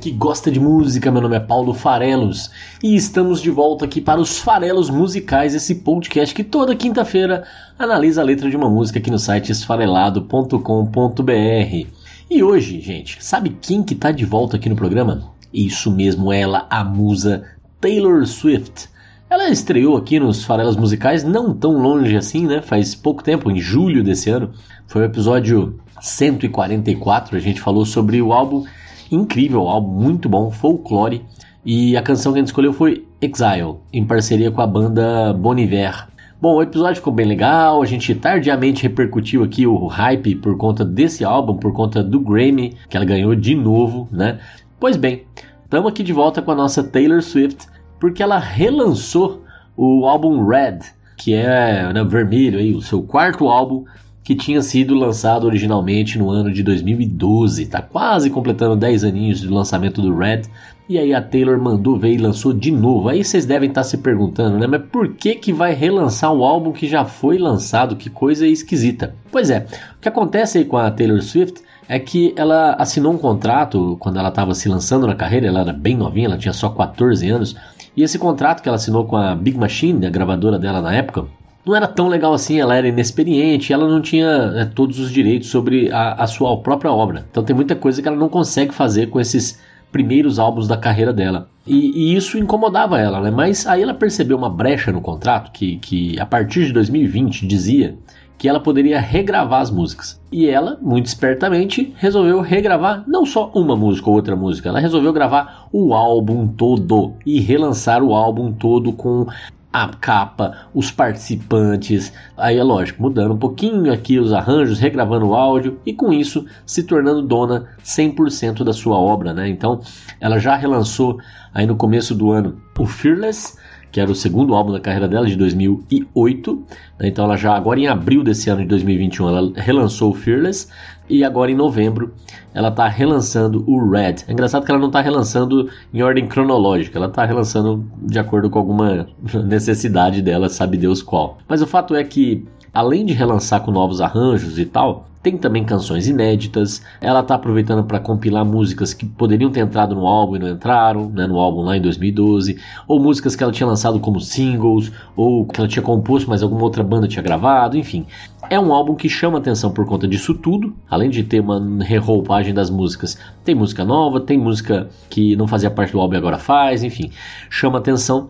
Que gosta de música, meu nome é Paulo Farelos e estamos de volta aqui para os Farelos Musicais, esse podcast que toda quinta-feira analisa a letra de uma música aqui no site esfarelado.com.br. E hoje, gente, sabe quem que tá de volta aqui no programa? Isso mesmo, ela, a musa Taylor Swift. Ela estreou aqui nos Farelos Musicais, não tão longe assim, né? Faz pouco tempo, em julho desse ano. Foi o episódio 144. A gente falou sobre o álbum incrível, álbum muito bom, Folklore. E a canção que a gente escolheu foi Exile, em parceria com a banda Bon Iver. Bom, o episódio ficou bem legal, a gente tardiamente repercutiu aqui o hype por conta desse álbum, por conta do Grammy, que ela ganhou de novo, né? Pois bem, estamos aqui de volta com a nossa Taylor Swift, porque ela relançou o álbum Red, que é né, vermelho, aí, o seu quarto álbum, que tinha sido lançado originalmente no ano de 2012. Tá quase completando 10 aninhos de lançamento do Red. E aí a Taylor mandou ver e lançou de novo. Aí vocês devem estar se perguntando, né? Mas por que que vai relançar o álbum que já foi lançado? Que coisa esquisita. Pois é, o que acontece aí com a Taylor Swift é que ela assinou um contrato quando ela estava se lançando na carreira, ela era bem novinha, ela tinha só 14 anos, e esse contrato que ela assinou com a Big Machine, a gravadora dela na época, não era tão legal assim, ela era inexperiente, ela não tinha né, todos os direitos sobre a, a sua própria obra. Então tem muita coisa que ela não consegue fazer com esses primeiros álbuns da carreira dela. E, e, isso incomodava ela, né? Mas aí ela percebeu uma brecha no contrato que, que a partir de 2020 dizia que ela poderia regravar as músicas. E ela, muito espertamente, resolveu regravar não só uma música ou outra música, ela resolveu gravar o álbum todo e relançar o álbum todo com a capa, os participantes, aí é lógico, mudando um pouquinho aqui os arranjos, regravando o áudio e com isso se tornando dona 100% da sua obra, né? Então, ela já relançou aí no começo do ano o Fearless, que era o segundo álbum da carreira dela de 2008. Né? Então, ela já agora em abril desse ano de 2021, ela relançou o Fearless e agora em novembro ela está relançando o Red. É engraçado que ela não está relançando em ordem cronológica, ela está relançando de acordo com alguma necessidade dela, sabe Deus qual. Mas o fato é que além de relançar com novos arranjos e tal, tem também canções inéditas. Ela está aproveitando para compilar músicas que poderiam ter entrado no álbum e não entraram, né, no álbum lá em 2012, ou músicas que ela tinha lançado como singles, ou que ela tinha composto, mas alguma outra banda tinha gravado, enfim. É um álbum que chama atenção por conta disso tudo, além de ter uma reroupagem das músicas. Tem música nova, tem música que não fazia parte do álbum e agora faz, enfim, chama atenção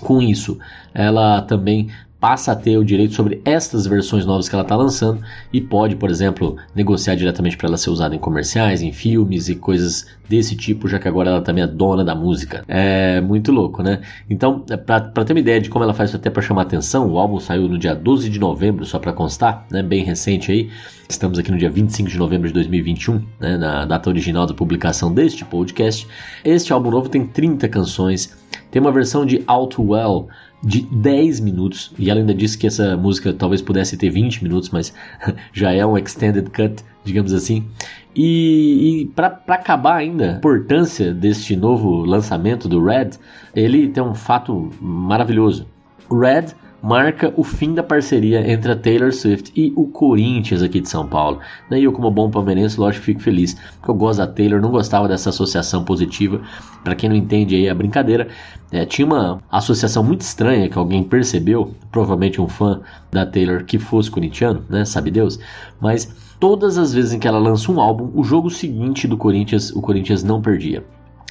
com isso. Ela também passa a ter o direito sobre estas versões novas que ela está lançando e pode, por exemplo, negociar diretamente para ela ser usada em comerciais, em filmes e coisas desse tipo, já que agora ela também é dona da música. É muito louco, né? Então, para ter uma ideia de como ela faz isso até para chamar atenção, o álbum saiu no dia 12 de novembro, só para constar, né? Bem recente aí. Estamos aqui no dia 25 de novembro de 2021, né? na data original da publicação deste podcast. Este álbum novo tem 30 canções, tem uma versão de Out Well de 10 minutos, e ela ainda disse que essa música talvez pudesse ter 20 minutos, mas já é um extended cut, digamos assim. E, e para acabar ainda a importância deste novo lançamento do Red, ele tem um fato maravilhoso. Red marca o fim da parceria entre a Taylor Swift e o Corinthians aqui de São Paulo. E eu, como bom palmeirense, lógico, fico feliz, porque eu gosto da Taylor, não gostava dessa associação positiva. Para quem não entende aí a brincadeira, é, tinha uma associação muito estranha que alguém percebeu, provavelmente um fã da Taylor que fosse corintiano, né? Sabe Deus, mas todas as vezes em que ela lança um álbum, o jogo seguinte do Corinthians, o Corinthians não perdia.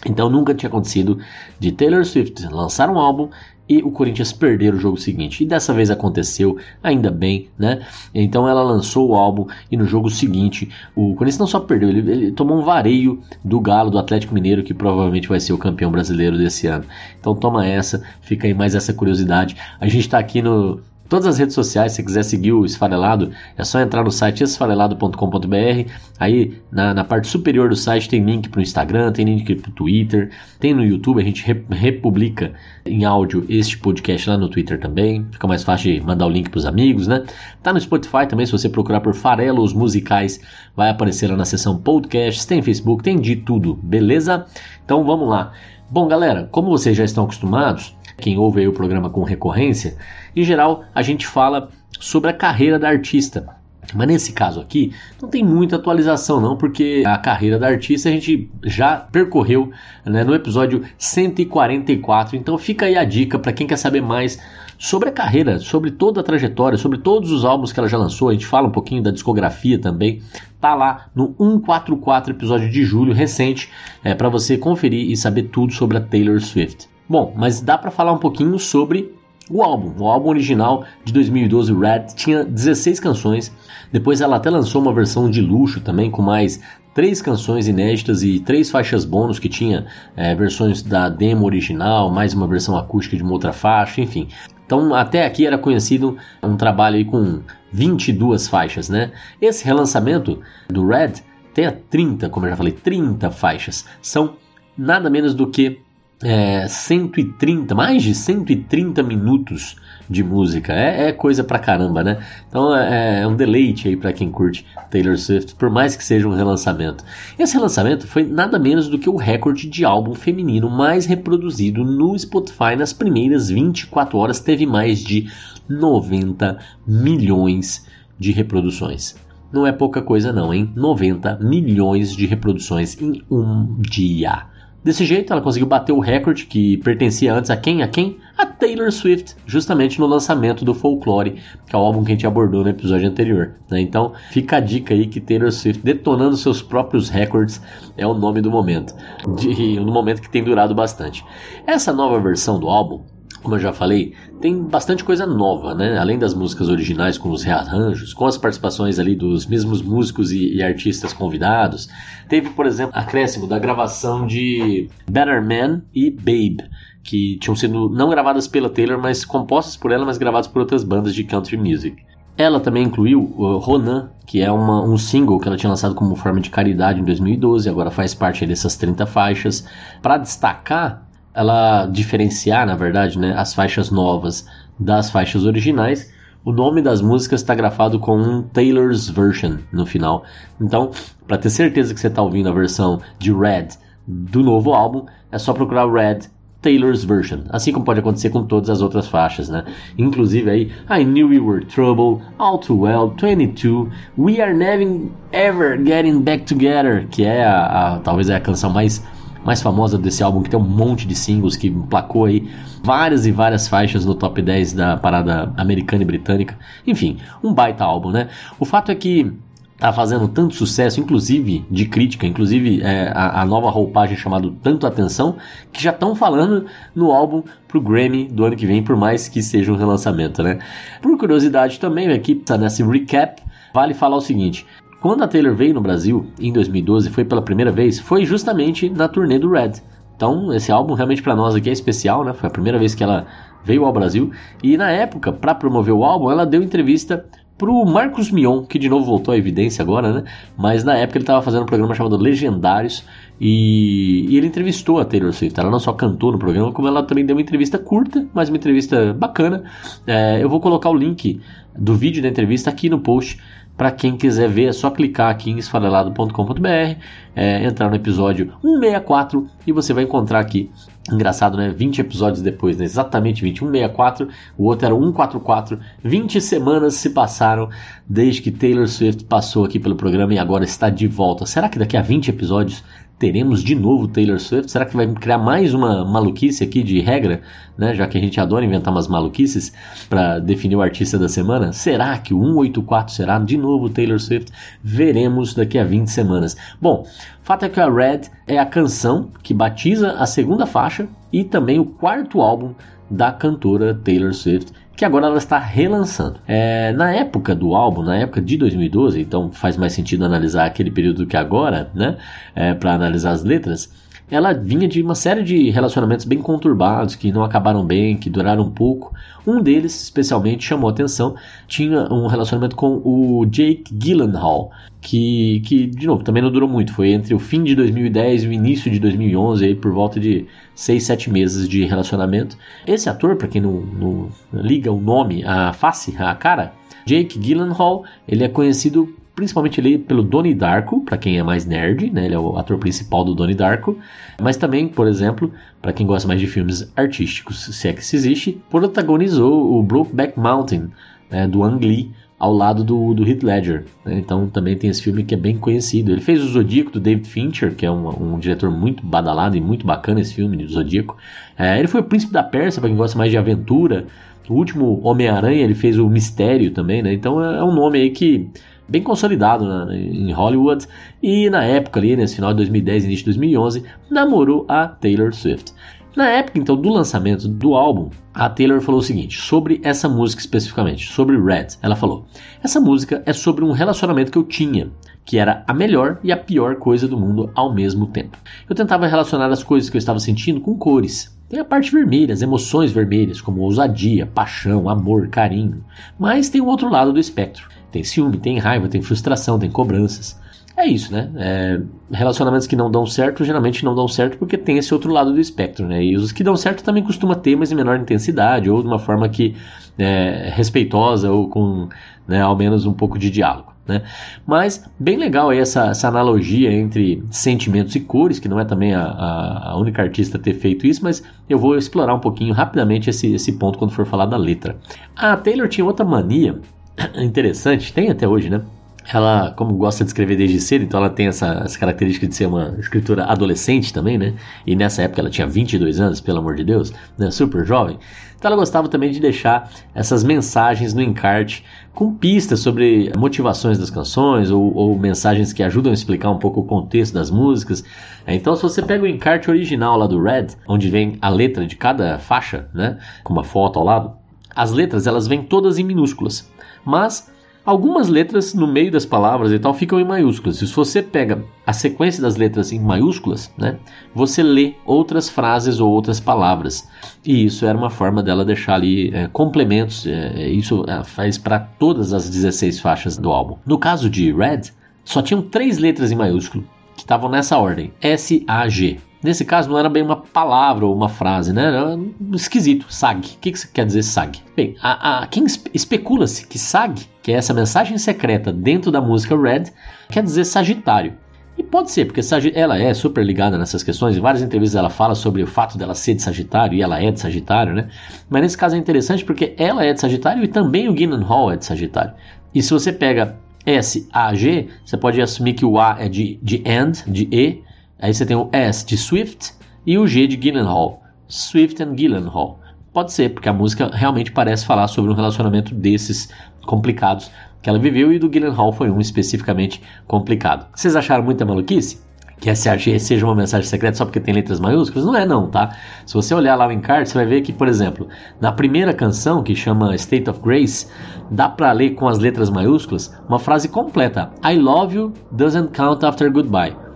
Então nunca tinha acontecido de Taylor Swift lançar um álbum e o Corinthians perder o jogo seguinte. E dessa vez aconteceu, ainda bem, né? Então ela lançou o álbum e no jogo seguinte o Corinthians não só perdeu, ele, ele, tomou um vareio do Galo, do Atlético Mineiro, que provavelmente vai ser o campeão brasileiro desse ano. Então toma essa, fica aí mais essa curiosidade. A gente está aqui no Todas as redes sociais, se quiser seguir o Esfarelado, é só entrar no site esfarelado.com.br. Aí na, na, parte superior do site tem link para o Instagram, tem link para o Twitter, tem no YouTube, a gente republica em áudio este podcast lá no Twitter também. Fica mais fácil de mandar o link para os amigos, né? Tá no Spotify também, se você procurar por Farelos Musicais, vai aparecer lá na seção podcasts, tem Facebook, tem de tudo, beleza? Então vamos lá. Bom, galera, como vocês já estão acostumados, quem ouve o programa com recorrência, em geral a gente fala sobre a carreira da artista. Mas nesse caso aqui, não tem muita atualização não, porque a carreira da artista a gente já percorreu né, no episódio 144. Então fica aí a dica para quem quer saber mais sobre a carreira, sobre toda a trajetória, sobre todos os álbuns que ela já lançou. A gente fala um pouquinho da discografia também. Tá lá no 144 episódio de julho recente, é, para você conferir e saber tudo sobre a Taylor Swift. Bom, mas dá para falar um pouquinho sobre o álbum. O álbum original de 2012, Red, tinha 16 canções. Depois ela até lançou uma versão de luxo também com mais três canções inéditas e três faixas bônus que tinha é, versões da demo original, mais uma versão acústica de uma outra faixa, enfim. Então até aqui era conhecido um trabalho com 22 faixas, né? Esse relançamento do Red tem 30, como eu já falei, 30 faixas. São nada menos do que é, 130, mais de 130 minutos de música. É, é coisa pra caramba, né? Então é, é um deleite aí para quem curte Taylor Swift, por mais que seja um relançamento. Esse relançamento foi nada menos do que o recorde de álbum feminino mais reproduzido no Spotify nas primeiras 24 horas. Teve mais de 90 milhões de reproduções. Não é pouca coisa não, hein? 90 milhões de reproduções em um dia. Desse jeito, ela conseguiu bater o recorde que pertencia antes a quem? A quem? A Taylor Swift, justamente no lançamento do Folklore, que é o álbum que a gente abordou no episódio anterior. Né? Então, fica a dica aí que Taylor Swift, detonando seus próprios recordes, é o nome do momento. De, no momento que tem durado bastante. Essa nova versão do álbum como eu já falei, tem bastante coisa nova, né? Além das músicas originais com os rearranjos, com as participações ali dos mesmos músicos e, e artistas convidados. Teve, por exemplo, acréscimo da gravação de Better Man e Babe, que tinham sido não gravadas pela Taylor, mas compostas por ela, mas gravadas por outras bandas de country music. Ela também incluiu uh, Ronan, que é uma, um single que ela tinha lançado como forma de caridade em 2012, agora faz parte dessas 30 faixas. Para destacar ela diferenciar, na verdade, né, as faixas novas das faixas originais, o nome das músicas está grafado com um Taylor's Version no final. Então, para ter certeza que você está ouvindo a versão de Red do novo álbum, é só procurar Red Taylor's Version, assim como pode acontecer com todas as outras faixas, né? Inclusive aí, I Knew We Were Trouble, All Too Well, 22, We Are Never Ever Getting Back Together, que é a, a talvez é a canção mais mais famosa desse álbum, que tem um monte de singles, que placou aí várias e várias faixas no top 10 da parada americana e britânica. Enfim, um baita álbum, né? O fato é que tá fazendo tanto sucesso, inclusive de crítica, inclusive é, a, a, nova roupagem chamada Tanto Atenção, que já estão falando no álbum pro Grammy do ano que vem, por mais que seja um relançamento, né? Por curiosidade também, aqui tá nesse recap, vale falar o seguinte: quando a Taylor veio no Brasil, em 2012, foi pela primeira vez, foi justamente na turnê do Red. Então, esse álbum realmente para nós aqui é especial, né? Foi a primeira vez que ela veio ao Brasil. E na época, para promover o álbum, ela deu entrevista pro Marcos Mion, que de novo voltou à evidência agora, né? Mas na época ele estava fazendo um programa chamado Legendários e, e, ele entrevistou a Taylor Swift. Ela não só cantou no programa, como ela também deu uma entrevista curta, mas uma entrevista bacana. É, eu vou colocar o link do vídeo da entrevista aqui no post para quem quiser ver, é só clicar aqui em esfarelado.com.br, é, entrar no episódio 164 e você vai encontrar aqui. Engraçado, né? 20 episódios depois, né? exatamente 20. 164, o outro era 144. 20 semanas se passaram desde que Taylor Swift passou aqui pelo programa e agora está de volta. Será que daqui a 20 episódios teremos de novo Taylor Swift? Será que vai criar mais uma maluquice aqui de regra, né? Já que a gente adora inventar umas maluquices para definir o artista da semana? Será que o 184 será de novo Taylor Swift? Veremos daqui a 20 semanas. Bom, fato é que a Red é a canção que batiza a segunda faixa e também o quarto álbum da cantora Taylor Swift que agora ela está relançando. É, na época do álbum, na época de 2012, então faz mais sentido analisar aquele período do que agora, né? É, Para analisar as letras. Ela vinha de uma série de relacionamentos bem conturbados, que não acabaram bem, que duraram pouco. Um deles, especialmente, chamou atenção, tinha um relacionamento com o Jake Gyllenhaal, que, que, de novo, também não durou muito, foi entre o fim de 2010 e o início de 2011, aí, por volta de 6, 7 meses de relacionamento. Esse ator, para quem não, não liga o nome, a face, a cara, Jake Gyllenhaal, ele é conhecido principalmente ali pelo Donnie Darko, para quem é mais nerd, né? Ele é o ator principal do Donnie Darko, mas também, por exemplo, para quem gosta mais de filmes artísticos, se é que se existe, protagonizou o Brokeback Mountain, né, do Ang Lee, ao lado do, do Heath Ledger. Né? Então também tem esse filme que é bem conhecido. Ele fez o Zodíaco do David Fincher, que é um, um diretor muito badalado e muito bacana esse filme do Zodíaco. É, ele foi o Príncipe da Pérsia, para quem gosta mais de aventura. O último Homem-Aranha ele fez o Mistério também, né? Então é, é um nome aí que bem consolidado né, em Hollywood e na época ali, nesse final de 2010 início de 2011, namorou a Taylor Swift. Na época então do lançamento do álbum, a Taylor falou o seguinte sobre essa música especificamente, sobre Red. Ela falou: "Essa música é sobre um relacionamento que eu tinha, que era a melhor e a pior coisa do mundo ao mesmo tempo. Eu tentava relacionar as coisas que eu estava sentindo com cores. Tem a parte vermelha, as emoções vermelhas, como ousadia, paixão, amor, carinho. Mas tem o outro lado do espectro. Tem ciúme, tem raiva, tem frustração, tem cobranças. É isso, né? É, relacionamentos que não dão certo geralmente não dão certo porque tem esse outro lado do espectro, né? E os que dão certo também costuma ter, mas em menor intensidade ou de uma forma que é respeitosa ou com né, ao menos um pouco de diálogo. Né? Mas bem legal aí essa, essa, analogia entre sentimentos e cores, que não é também a, a, a, única artista a ter feito isso, mas eu vou explorar um pouquinho rapidamente esse, esse ponto quando for falar da letra. A Taylor tinha outra mania interessante, tem até hoje, né? Ela, como gosta de escrever desde cedo, então ela tem essa, essa característica de ser uma escritora adolescente também, né? E nessa época ela tinha 22 anos, pelo amor de Deus, né? Super jovem. Então ela gostava também de deixar essas mensagens no encarte com pistas sobre motivações das canções ou, ou, mensagens que ajudam a explicar um pouco o contexto das músicas. Então, se você pega o encarte original lá do Red, onde vem a letra de cada faixa, né, com uma foto ao lado, as letras elas vêm todas em minúsculas mas algumas letras no meio das palavras e tal ficam em maiúsculas. Se você pega a sequência das letras em maiúsculas, né, você lê outras frases ou outras palavras. E isso era uma forma dela deixar ali é, complementos. É, isso é, faz para todas as 16 faixas do álbum. No caso de Red, só tinham três letras em maiúsculo que estavam nessa ordem: S A G. Nesse caso não era bem uma palavra ou uma frase, né? Era esquisito, SAG. O que, que quer dizer SAG? Bem, a, a quem especula-se que SAG, que é essa mensagem secreta dentro da música Red, quer dizer Sagitário. E pode ser, porque ela é super ligada nessas questões. Em várias entrevistas ela fala sobre o fato dela ser de Sagitário e ela é de Sagitário, né? Mas nesse caso é interessante porque ela é de Sagitário e também o Guinan Hall é de Sagitário. E se você pega S, A, G, você pode assumir que o A é de, de and, de E, Aí você tem o S de Swift e o G de Gyllenhaal. Swift and Gyllenhaal. Pode ser, porque a música realmente parece falar sobre um relacionamento desses complicados que ela viveu e do Gyllenhaal foi um especificamente complicado. Vocês acharam muita maluquice? Que SAG seja uma mensagem secreta só porque tem letras maiúsculas? Não é não, tá? Se você olhar lá o encarte, você vai ver que, por exemplo, na primeira canção, que chama State of Grace, dá para ler com as letras maiúsculas uma frase completa. I love you doesn't count after goodbye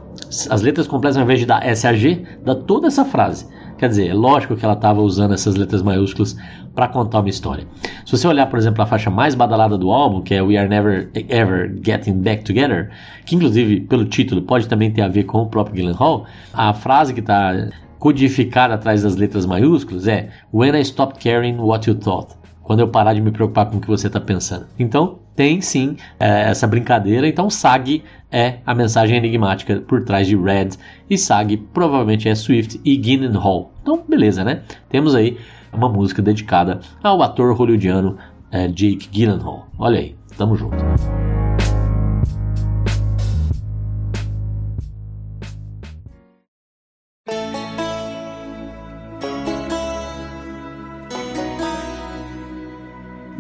as letras completas, ao invés de dar SAG, dá toda essa frase. Quer dizer, é lógico que ela estava usando essas letras maiúsculas para contar uma história. Se você olhar, por exemplo, a faixa mais badalada do álbum, que é We Are Never Ever Getting Back Together, que inclusive pelo título pode também ter a ver com o próprio Gyllenhaal, a frase que está codificada atrás das letras maiúsculas é When I Stopped Caring What You Thought quando eu parar de me preocupar com o que você está pensando. Então, tem sim é, essa brincadeira. Então, SAG é a mensagem enigmática por trás de Red e SAG provavelmente é Swift e Hall. Então, beleza, né? Temos aí uma música dedicada ao ator hollywoodiano é, Jake Gyllenhaal. Olha aí, tamo junto.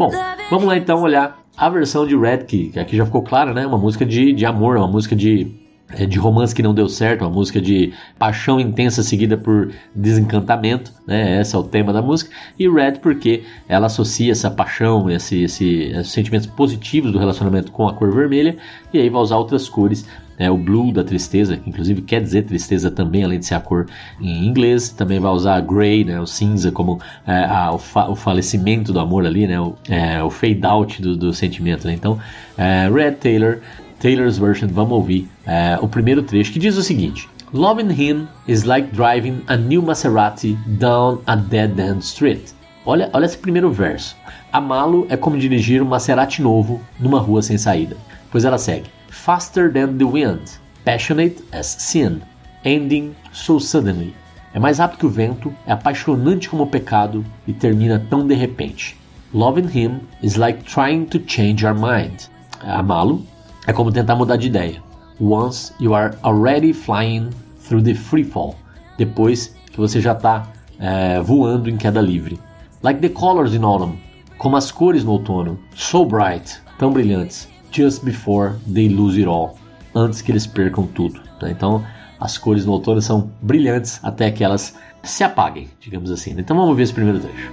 Bom, vamos lá então olhar a versão de Red, que aqui já ficou clara, né? Uma música de, de amor, uma música de de romance que não deu certo, uma música de paixão intensa seguida por desencantamento, né? Esse é o tema da música. E Red porque ela associa essa paixão, esse, esse, esses sentimentos positivos do relacionamento com a cor vermelha e aí vai usar outras cores. É, o blue da tristeza, que inclusive quer dizer tristeza também, além de ser a cor em inglês. Também vai usar grey, né, o cinza, como é, a, o, fa o, falecimento do amor ali, né, o, é, o fade out do, do sentimento. Né? Então, é, Red Taylor Taylor's Version, vamos ouvir é, o primeiro trecho que diz o seguinte: Loving him is like driving a new Maserati down a dead end street. Olha, olha esse primeiro verso. Amá-lo é como dirigir um Maserati novo numa rua sem saída. Pois ela segue: Faster than the wind, passionate as sin, ending so suddenly. É mais rápido que o vento, é apaixonante como o pecado e termina tão de repente. Loving him is like trying to change our mind. Amá-lo é como tentar mudar de ideia. Once you are already flying through the free fall. Depois que você já está é, voando em queda livre. Like the colors in autumn. Como as cores no outono. So bright. Tão brilhantes. Just before they lose it all. Antes que eles percam tudo. Né? Então, as cores no outono são brilhantes até que elas se apaguem, digamos assim. Então vamos ver esse primeiro trecho.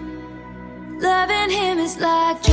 Loving him is like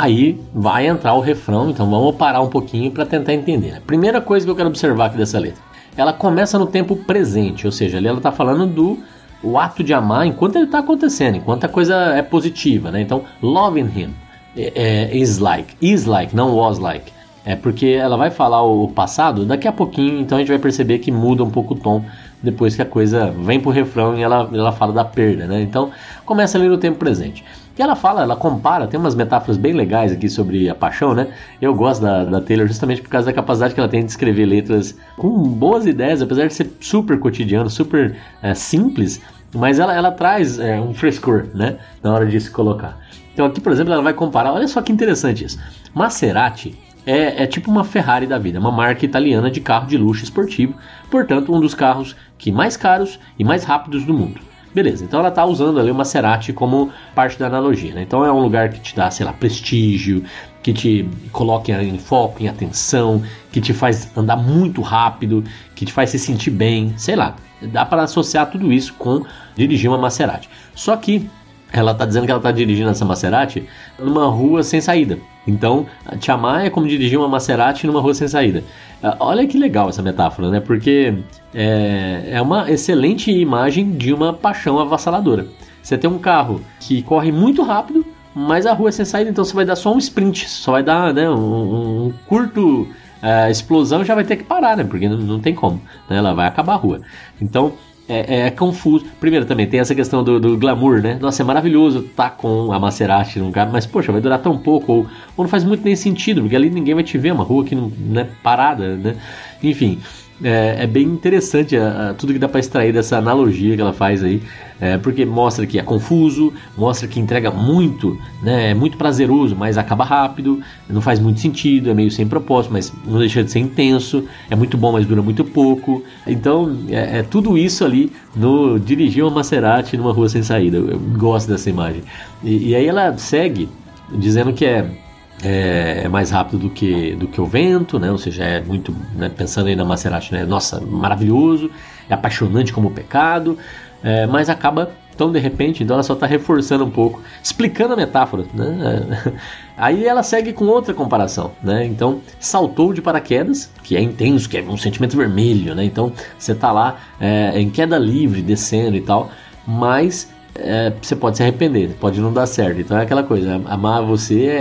Aí vai entrar o refrão, então vamos parar um pouquinho para tentar entender. A primeira coisa que eu quero observar aqui dessa letra, ela começa no tempo presente, ou seja, ali ela está falando do o ato de amar enquanto ele está acontecendo, enquanto a coisa é positiva, né? Então, loving him é, é, is like, is like, não was like. É porque ela vai falar o passado, daqui a pouquinho, então a gente vai perceber que muda um pouco o tom depois que a coisa vem pro refrão e ela, ela fala da perda, né? Então, começa ali no tempo presente. E ela fala, ela compara, tem umas metáforas bem legais aqui sobre a paixão, né? Eu gosto da, da Taylor justamente por causa da capacidade que ela tem de escrever letras com boas ideias, apesar de ser super cotidiano, super é, simples, mas ela, ela traz é, um frescor, né? Na hora de se colocar. Então aqui, por exemplo, ela vai comparar, olha só que interessante isso. Maserati é, é, tipo uma Ferrari da vida, uma marca italiana de carro de luxo esportivo, portanto, um dos carros que mais caros e mais rápidos do mundo. Beleza, então ela está usando ali o Maserati como parte da analogia. Né? Então é um lugar que te dá, sei lá, prestígio, que te coloca em foco, em atenção, que te faz andar muito rápido, que te faz se sentir bem, sei lá. Dá para associar tudo isso com dirigir uma Maserati. Só que ela está dizendo que ela está dirigindo essa Maserati numa rua sem saída. Então, te amar é como dirigir uma Maserati numa rua sem saída. Ah, olha que legal essa metáfora, né? Porque é, é uma excelente imagem de uma paixão avassaladora. Você tem um carro que corre muito rápido, mas a rua é sem saída, então você vai dar só um sprint, só vai dar né, um, um curto uh, explosão já vai ter que parar, né? Porque não, não tem como, né? ela vai acabar a rua. Então é, é, confuso. Primeiro também tem essa questão do, do, glamour, né? Nossa, é maravilhoso tá com a Maserati num carro, mas poxa, vai durar tão pouco, ou, ou não faz muito nem sentido, porque ali ninguém vai te ver, uma rua que não é parada, né? Enfim, é, é bem interessante a, a, tudo que dá para extrair dessa analogia que ela faz aí, é, porque mostra que é confuso, mostra que entrega muito, né, é muito prazeroso, mas acaba rápido, não faz muito sentido, é meio sem propósito, mas não deixa de ser intenso, é muito bom, mas dura muito pouco. Então é, é tudo isso ali no dirigir uma Maserati numa rua sem saída. Eu gosto dessa imagem. E, e aí ela segue dizendo que é é, é, mais rápido do que, do que o vento, né? ou seja, é muito, né? pensando aí na Maserati, né? nossa, maravilhoso, é apaixonante como o pecado, é, mas acaba tão de repente, então ela só está reforçando um pouco, explicando a metáfora. Né? Aí ela segue com outra comparação, né? Então, saltou de paraquedas, que é intenso, que é um sentimento vermelho, né? Então, você está lá é, em queda livre, descendo e tal, mas é, você pode se arrepender, pode não dar certo. Então é aquela coisa, amar você é,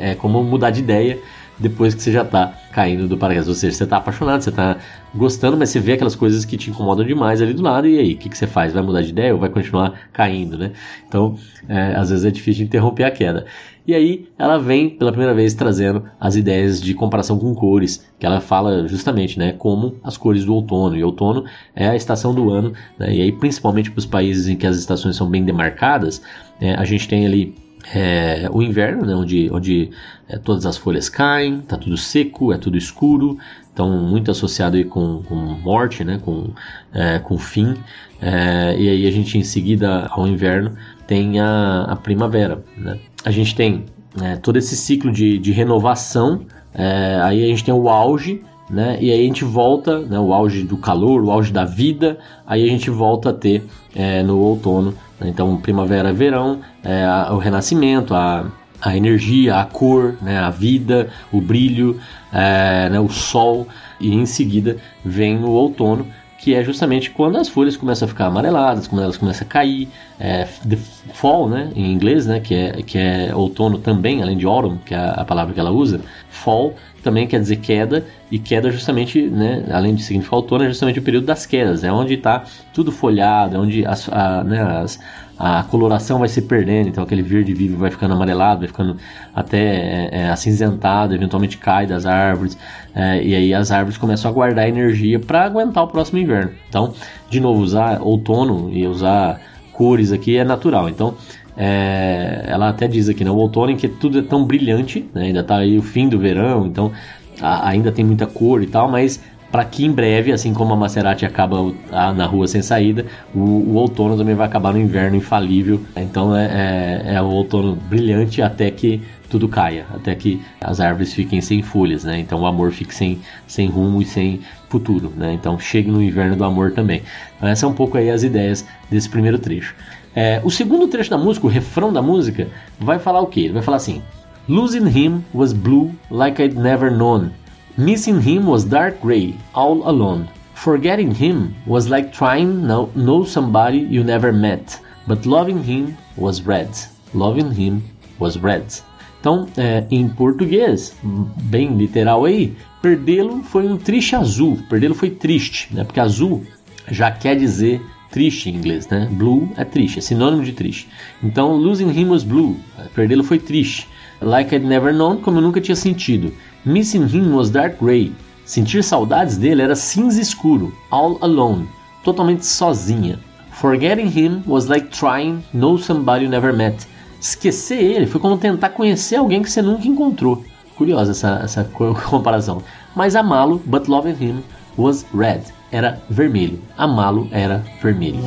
é, é como mudar de ideia depois que você já está caindo do paraquedas. Ou seja, você está apaixonado, você está gostando, mas você vê aquelas coisas que te incomodam demais ali do lado, e aí, o que, que você faz? Vai mudar de ideia ou vai continuar caindo, né? Então, é, às vezes é difícil interromper a queda. E aí ela vem pela primeira vez trazendo as ideias de comparação com cores, que ela fala justamente, né, como as cores do outono. E outono é a estação do ano, né, e aí principalmente para os países em que as estações são bem demarcadas, é, a gente tem ali é, o inverno, né, onde, onde é, todas as folhas caem, tá tudo seco, é tudo escuro, então muito associado aí com, com morte, né, com, é, com fim. É, e aí a gente em seguida ao inverno tem a, a primavera. Né? A gente tem é, todo esse ciclo de, de renovação, é, aí a gente tem o auge, né? E aí a gente volta, né, o auge do calor, o auge da vida, aí a gente volta a ter é, no outono né? Então, primavera, verão, é, o renascimento, a, a energia, a cor, né, a vida, o brilho, é, né, o sol, e em seguida vem o outono, que é justamente quando as folhas começam a ficar amareladas, quando elas começam a cair, é, fall, né, em inglês, né, que é, que é outono também, além de autumn, que é a palavra que ela usa, fall também quer dizer queda, e queda justamente, né, além de significar outono, é justamente o período das quedas, é onde está tudo folhado, é onde as, a, né, as, a coloração vai se perdendo, então aquele verde vivo vai ficando amarelado, vai ficando até é, é, acinzentado, eventualmente cai das árvores, é, e aí as árvores começam a guardar energia para aguentar o próximo inverno. Então, de novo, usar outono e usar cores aqui é natural. Então, é, ela até diz aqui, né, o outono em que tudo é tão brilhante, né, ainda está aí o fim do verão, então a, ainda tem muita cor e tal, mas para que em breve, assim como a Maserati acaba na rua sem saída, o, o, outono também vai acabar no inverno infalível. Então é, é, é o outono brilhante até que tudo caia, até que as árvores fiquem sem folhas, né? Então o amor fique sem, sem rumo e sem futuro, né? Então chegue no inverno do amor também. Então essas são um pouco aí as ideias desse primeiro trecho. É, o segundo trecho da música, o refrão da música, vai falar o quê? Ele vai falar assim: Losing him was blue like I'd never known. Missing him was dark gray, all alone. Forgetting him was like trying to know somebody you never met. But loving him was red. Loving him was red. Então, é, em português, bem literal aí, perdê-lo foi um triste azul. Perdê-lo foi triste, né? Porque azul já quer dizer triste em inglês, né? Blue é triste, é sinônimo de triste. Então, losing him was blue, perdê-lo foi triste. Like I'd never known, como eu nunca tinha sentido. Missing him was dark gray. Sentir saudades dele era cinza escuro, all alone, totalmente sozinha. Forgetting him was like trying know somebody you never met. Esquecer ele foi como tentar conhecer alguém que você nunca encontrou. Curiosa essa, essa comparação. Mas amá-lo, but loving him, was red era vermelho. Amá-lo era vermelho.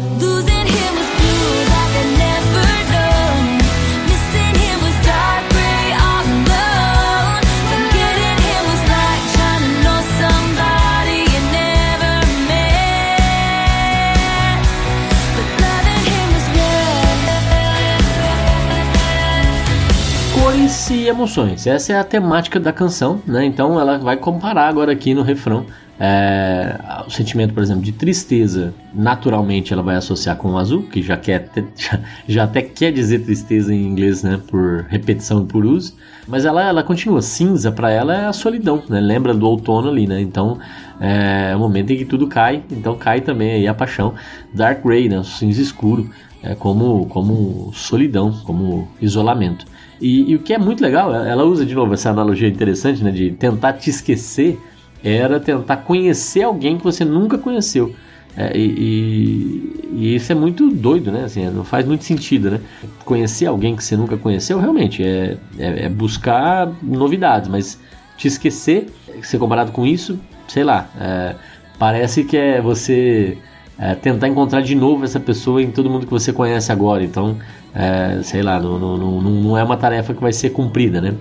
Cores e emoções. Essa é a temática da canção, né? Então ela vai comparar agora aqui no refrão é, o sentimento, por exemplo, de tristeza, naturalmente ela vai associar com o azul, que já, quer, já, já até quer dizer tristeza em inglês, né, por repetição e por uso, mas ela, ela continua. Cinza para ela é a solidão, né, lembra do outono ali, né, então é, é o momento em que tudo cai, então cai também aí a paixão. Dark Gray, né, o cinza escuro, é como, como solidão, como isolamento. E, e o que é muito legal, ela usa de novo essa analogia interessante, né, de tentar te esquecer era tentar conhecer alguém que você nunca conheceu. É, e, e, e, isso é muito doido, né? Assim, não faz muito sentido, né? Conhecer alguém que você nunca conheceu, realmente, é, é, é buscar novidades, mas te esquecer, ser comparado com isso, sei lá, é, parece que é você é, tentar encontrar de novo essa pessoa em todo mundo que você conhece agora. Então, é, sei lá, não, não, não, não é uma tarefa que vai ser cumprida, né?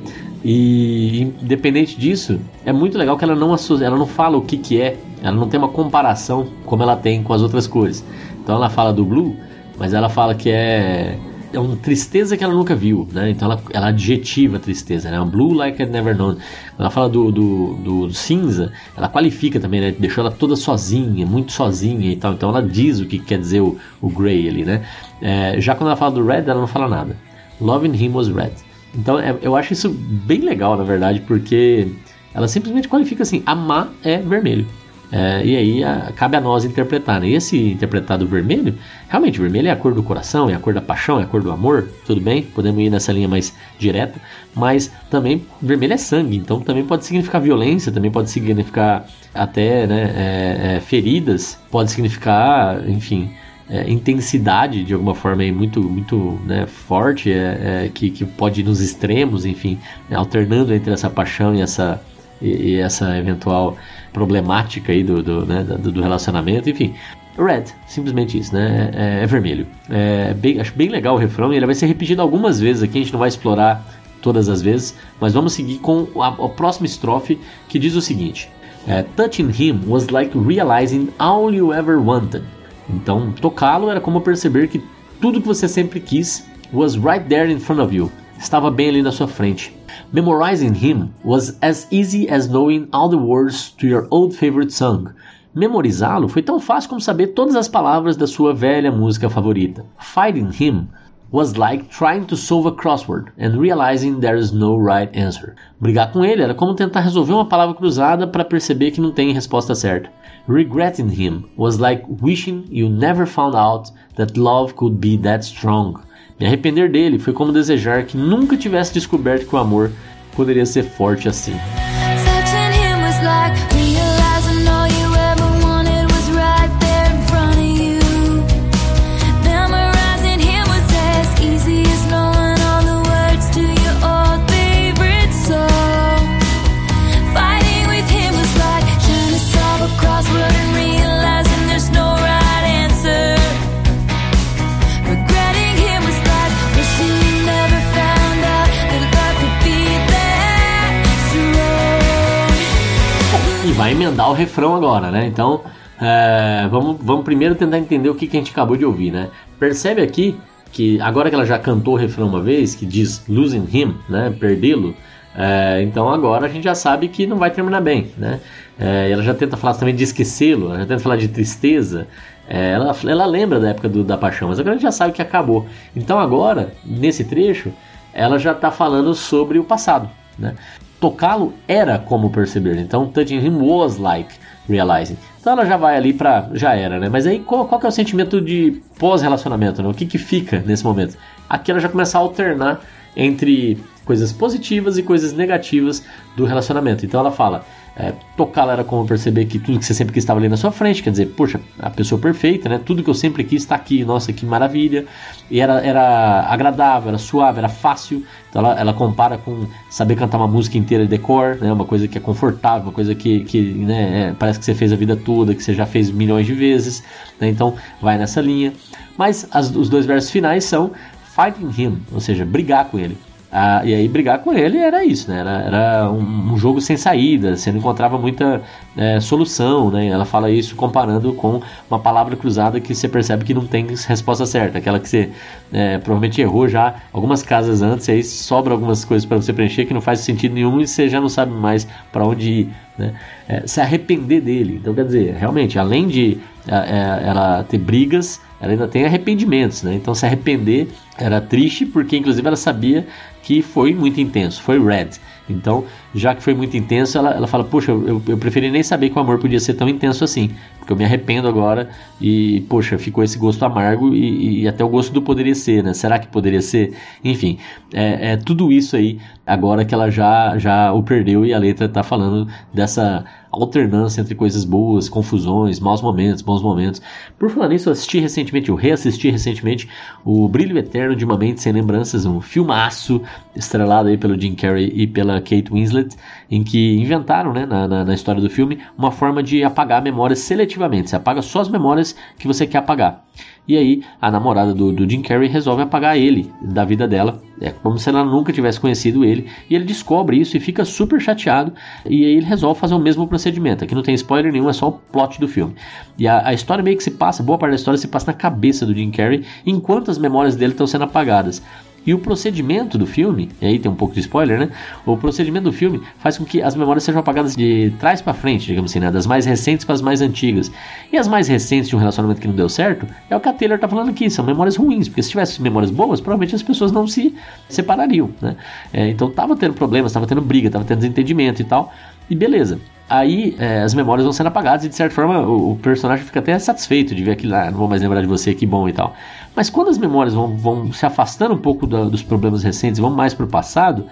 E independente disso, é muito legal que ela não ela não fala o que, que é, ela não tem uma comparação como ela tem com as outras cores. Então ela fala do blue, mas ela fala que é é uma tristeza que ela nunca viu, né? Então ela, ela adjetiva a tristeza, né? Blue like I'd never known. Ela fala do, do, do, cinza, ela qualifica também, né? Deixou ela toda sozinha, muito sozinha e tal. Então ela diz o que quer dizer o, o grey ali, né? É, já quando ela fala do red, ela não fala nada. Loving him was red. Então é, eu acho isso bem legal, na verdade, porque ela simplesmente qualifica assim: amar é vermelho. É, e aí a, cabe a nós interpretar. Né? E esse interpretado vermelho, realmente, vermelho é a cor do coração, é a cor da paixão, é a cor do amor, tudo bem? Podemos ir nessa linha mais direta, mas também vermelho é sangue, então também pode significar violência, também pode significar até né, é, é, feridas, pode significar, enfim. É, intensidade de alguma forma aí muito muito né, forte é, é, que, que pode ir nos extremos enfim alternando entre essa paixão e essa e, e essa eventual problemática aí do, do, né, do, do relacionamento, enfim. Red, simplesmente isso, né? É, é vermelho. É bem, acho bem legal o refrão e ele vai ser repetido algumas vezes aqui, a gente não vai explorar todas as vezes, mas vamos seguir com a, a próxima estrofe que diz o seguinte: é, Touching him was like realizing all you ever wanted. Então, tocá-lo era como perceber que tudo que você sempre quis was right there in front of you. Estava bem ali na sua frente. Memorizing him was as easy as knowing all the words to your old favorite song. Memorizá-lo foi tão fácil como saber todas as palavras da sua velha música favorita. Fighting him was like trying to solve a crossword and realizing there is no right answer. Brigar com ele era como tentar resolver uma palavra cruzada para perceber que não tem resposta certa. Regretting him was like wishing you never found out that love could be that strong. Me arrepender dele foi como desejar que nunca tivesse descoberto que o amor poderia ser forte assim. Vai emendar o refrão agora, né? Então, é, vamos, vamos primeiro tentar entender o que, que a gente acabou de ouvir, né? Percebe aqui que agora que ela já cantou o refrão uma vez, que diz losing him, né? Perdê-lo. É, então agora a gente já sabe que não vai terminar bem, né? É, ela já tenta falar também de esquecê-lo, ela já tenta falar de tristeza. É, ela, ela lembra da época do, da paixão, mas agora a gente já sabe que acabou. Então agora, nesse trecho, ela já está falando sobre o passado, né? Tocá-lo era como perceber. Então, touching him was like realizing. Então ela já vai ali para já era, né? Mas aí qual, qual que é o sentimento de pós-relacionamento, né? O que que fica nesse momento? Aqui ela já começa a alternar entre coisas positivas e coisas negativas do relacionamento. Então ela fala: é, tocá-la era como perceber que tudo que você sempre quis estava ali na sua frente, quer dizer, poxa, a pessoa perfeita, né? Tudo que eu sempre quis está aqui, nossa, que maravilha. E era, era agradável, era suave, era fácil. Então ela, ela compara com saber cantar uma música inteira de cor, né? Uma coisa que é confortável, uma coisa que, que né, é, parece que você fez a vida toda, que você já fez milhões de vezes. Né? Então vai nessa linha. Mas as, os dois versos finais são fighting him, ou seja, brigar com ele. Ah, e aí brigar com ele era isso, né? Era, era um, um, jogo sem saída, você não encontrava muita é, solução, né? Ela fala isso comparando com uma palavra cruzada que você percebe que não tem resposta certa, aquela que você é, provavelmente errou já algumas casas antes, e aí sobra algumas coisas para você preencher que não faz sentido nenhum e você já não sabe mais para onde ir, né? É, se arrepender dele. Então, quer dizer, realmente, além de é, é, ela ter brigas, ela ainda tem arrependimentos, né? Então, se arrepender era triste, porque inclusive ela sabia que foi muito intenso, foi red. Então, já que foi muito intenso, ela, ela fala: Poxa, eu, eu preferi nem saber que o amor podia ser tão intenso assim, porque eu me arrependo agora e, poxa, ficou esse gosto amargo e, e até o gosto do poderia ser, né? Será que poderia ser? Enfim, é, é tudo isso aí agora que ela já, já o perdeu e a letra está falando dessa alternância entre coisas boas, confusões, maus momentos, bons momentos. Por falar nisso, eu assisti recentemente, eu reassisti recentemente o Brilho Eterno de uma Mente Sem Lembranças, um filmaço estrelado aí pelo Jim Carrey e pela Kate Winslet, em que inventaram, né, na, na, na história do filme, uma forma de apagar memórias seletivamente. Você apaga só as memórias que você quer apagar. E aí a namorada do, do, Jim Carrey resolve apagar ele da vida dela. É como se ela nunca tivesse conhecido ele. E ele descobre isso e fica super chateado. E aí ele resolve fazer o mesmo procedimento. Aqui não tem spoiler nenhum, é só o plot do filme. E a, a história meio que se passa, boa parte da história se passa na cabeça do Jim Carrey, enquanto as memórias dele estão sendo apagadas. E o procedimento do filme, e aí tem um pouco de spoiler, né? O procedimento do filme faz com que as memórias sejam apagadas de trás para frente, digamos assim, né? Das mais recentes para as mais antigas. E as mais recentes de um relacionamento que não deu certo é o que a Taylor tá falando aqui, são memórias ruins, porque se tivesse memórias boas, provavelmente as pessoas não se separariam, né? É, então tava tendo problemas, tava tendo briga, tava tendo desentendimento e tal. E beleza. Aí é, as memórias vão sendo apagadas e de certa forma o, o, personagem fica até satisfeito de ver aquilo lá, não vou mais lembrar de você, que bom e tal. Mas quando as memórias vão, vão se afastando um pouco da, dos problemas recentes e vão mais para o passado,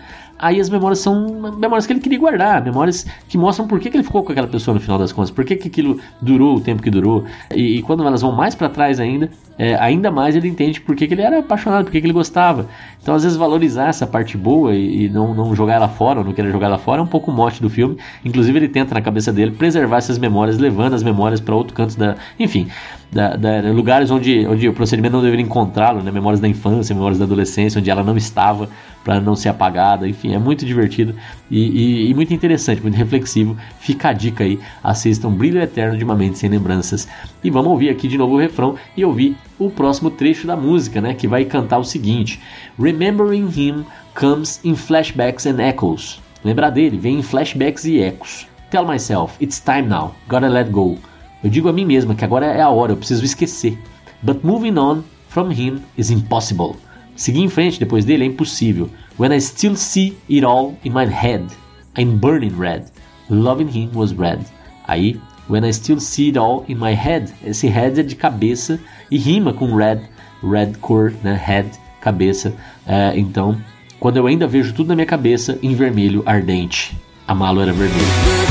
aí as memórias são memórias que ele queria guardar, memórias que mostram por que, que ele ficou com aquela pessoa no final das contas, por que, que aquilo durou o tempo que durou. E, e quando elas vão mais para trás ainda, é, ainda mais ele entende por que, que ele era apaixonado, por que, que ele gostava. Então, às vezes, valorizar essa parte boa e, e não, não jogar ela fora, ou não querer jogar ela fora, é um pouco o mote do filme. Inclusive, ele tenta na cabeça dele preservar essas memórias, levando as memórias para outro canto da. Enfim, da, da, lugares onde, onde o procedimento não deveria encontrá-lo, né? memórias da infância, memórias da adolescência, onde ela não estava para não ser apagada. Enfim, é muito divertido e, e, e, muito interessante, muito reflexivo. Fica a dica aí, assistam Brilho Eterno de uma Mente Sem Lembranças. E vamos ouvir aqui de novo o refrão e ouvir o próximo trecho da música, né, que vai cantar o seguinte: Remembering him comes in flashbacks and echoes. Lembrar dele vem em flashbacks e ecos. Tell myself, it's time now, gotta let go. Eu digo a mim mesma que agora é a hora, eu preciso esquecer. But moving on from him is impossible. Seguir em frente depois dele é impossível. When I still see it all in my head, I'm burning red. Loving him was red. Aí When I Still See It All in My Head. Esse head é de cabeça e rima com red, red cor, né? Head, cabeça. É, então, quando eu ainda vejo tudo na minha cabeça em vermelho ardente. A malo era vermelho.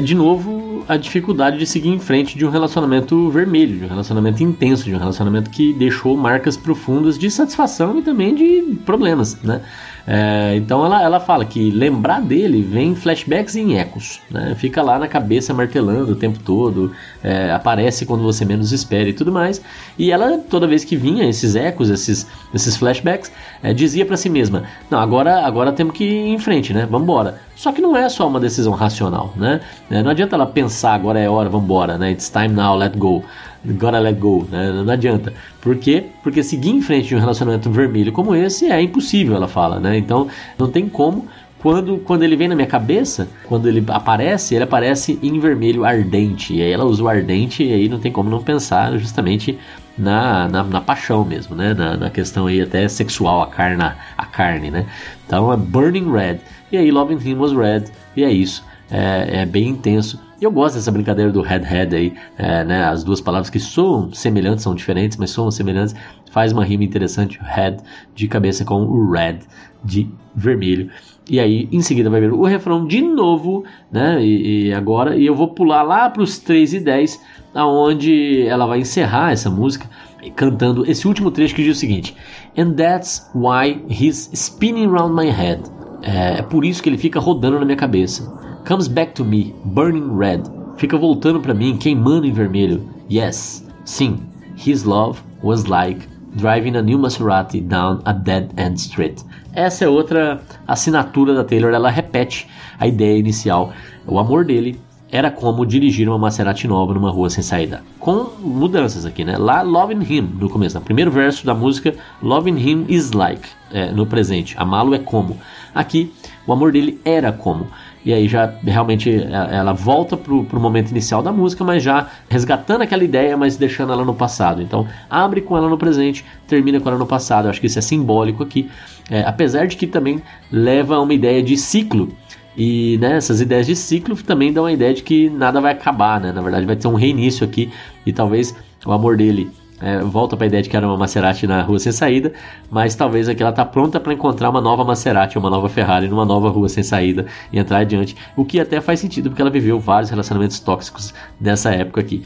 De novo a dificuldade de seguir em frente de um relacionamento vermelho, de um relacionamento intenso, de um relacionamento que deixou marcas profundas de satisfação e também de problemas, né? É, então ela, ela fala que lembrar dele vem flashbacks em ecos, né? fica lá na cabeça martelando o tempo todo, é, aparece quando você menos espera e tudo mais. E ela, toda vez que vinha esses ecos, esses, esses flashbacks, é, dizia para si mesma: Não, agora, agora temos que ir em frente, né? Vambora. Só que não é só uma decisão racional, né? É, não adianta ela pensar agora é hora, vambora, né? It's time now, let go gotta let go, né? Não adianta. Por quê? Porque seguir em frente de um relacionamento vermelho como esse é impossível, ela fala, né? Então não tem como. Quando, quando ele vem na minha cabeça, quando ele aparece, ele aparece em vermelho ardente. E aí ela usa o ardente e aí não tem como não pensar justamente na, na, na paixão mesmo, né? Na, na, questão aí até sexual, a carne, a carne, né? Então é Burning Red. E aí Loving Him Was Red. E é isso. É, é bem intenso. E eu gosto dessa brincadeira do head-head aí, é, né? As duas palavras que soam semelhantes, são diferentes, mas soam semelhantes. Faz uma rima interessante, head de cabeça com o red de vermelho. E aí, em seguida, vai ver o refrão de novo, né? E, e agora, e eu vou pular lá para os 3 e 10, aonde ela vai encerrar essa música cantando esse último trecho que diz o seguinte: And that's why he's spinning around my head. É, é por isso que ele fica rodando na minha cabeça. Comes back to me, burning red. Fica voltando para mim, queimando em vermelho. Yes, sim. His love was like driving a new Maserati down a dead end street. Essa é outra assinatura da Taylor. Ela repete a ideia inicial. O amor dele era como dirigir uma Maserati nova numa rua sem saída. Com mudanças aqui, né? Lá, Loving Him, no começo, no primeiro verso da música, Loving Him is like, é, no presente. Amá-lo é como. Aqui, o amor dele era como. E aí já realmente é, ela volta pro, pro momento inicial da música, mas já resgatando aquela ideia, mas deixando ela no passado. Então abre com ela no presente, termina com ela no passado. Eu acho que isso é simbólico aqui. É, apesar de que também leva a uma ideia de ciclo. E né, essas ideias de ciclo também dão a ideia de que nada vai acabar, né? Na verdade, vai ter um reinício aqui e talvez o amor dele é, volta para a ideia de que era uma Maserati na rua sem saída, mas talvez aqui ela tá pronta para encontrar uma nova Maserati, uma nova Ferrari numa nova rua sem saída e entrar adiante, o que até faz sentido porque ela viveu vários relacionamentos tóxicos nessa época aqui.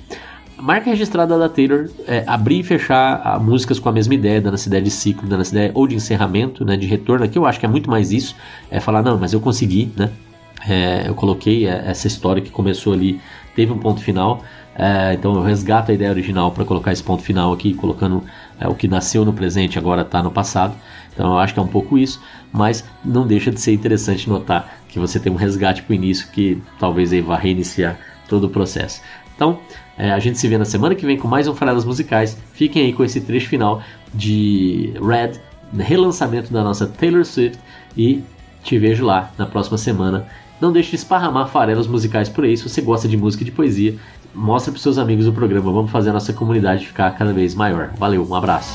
Marca registrada da Taylor é abrir e fechar a, músicas com a mesma ideia, dando essa ideia de ciclo, dando essa ideia ou de encerramento, né, de retorno. Aqui eu acho que é muito mais isso, é falar não, mas eu consegui, né? É, eu coloquei é, essa história que começou ali, teve um ponto final. É, então eu resgato a ideia original para colocar esse ponto final aqui, colocando é, o que nasceu no presente agora está no passado. Então eu acho que é um pouco isso, mas não deixa de ser interessante notar que você tem um resgate para o início que talvez aí vá reiniciar todo o processo. Então é, a gente se vê na semana que vem com mais um Farelas Musicais. Fiquem aí com esse trecho final de Red, relançamento da nossa Taylor Swift e te vejo lá na próxima semana. Não deixe de esparramar farelas musicais por aí. Se você gosta de música e de poesia, mostra para seus amigos o programa. Vamos fazer a nossa comunidade ficar cada vez maior. Valeu, um abraço.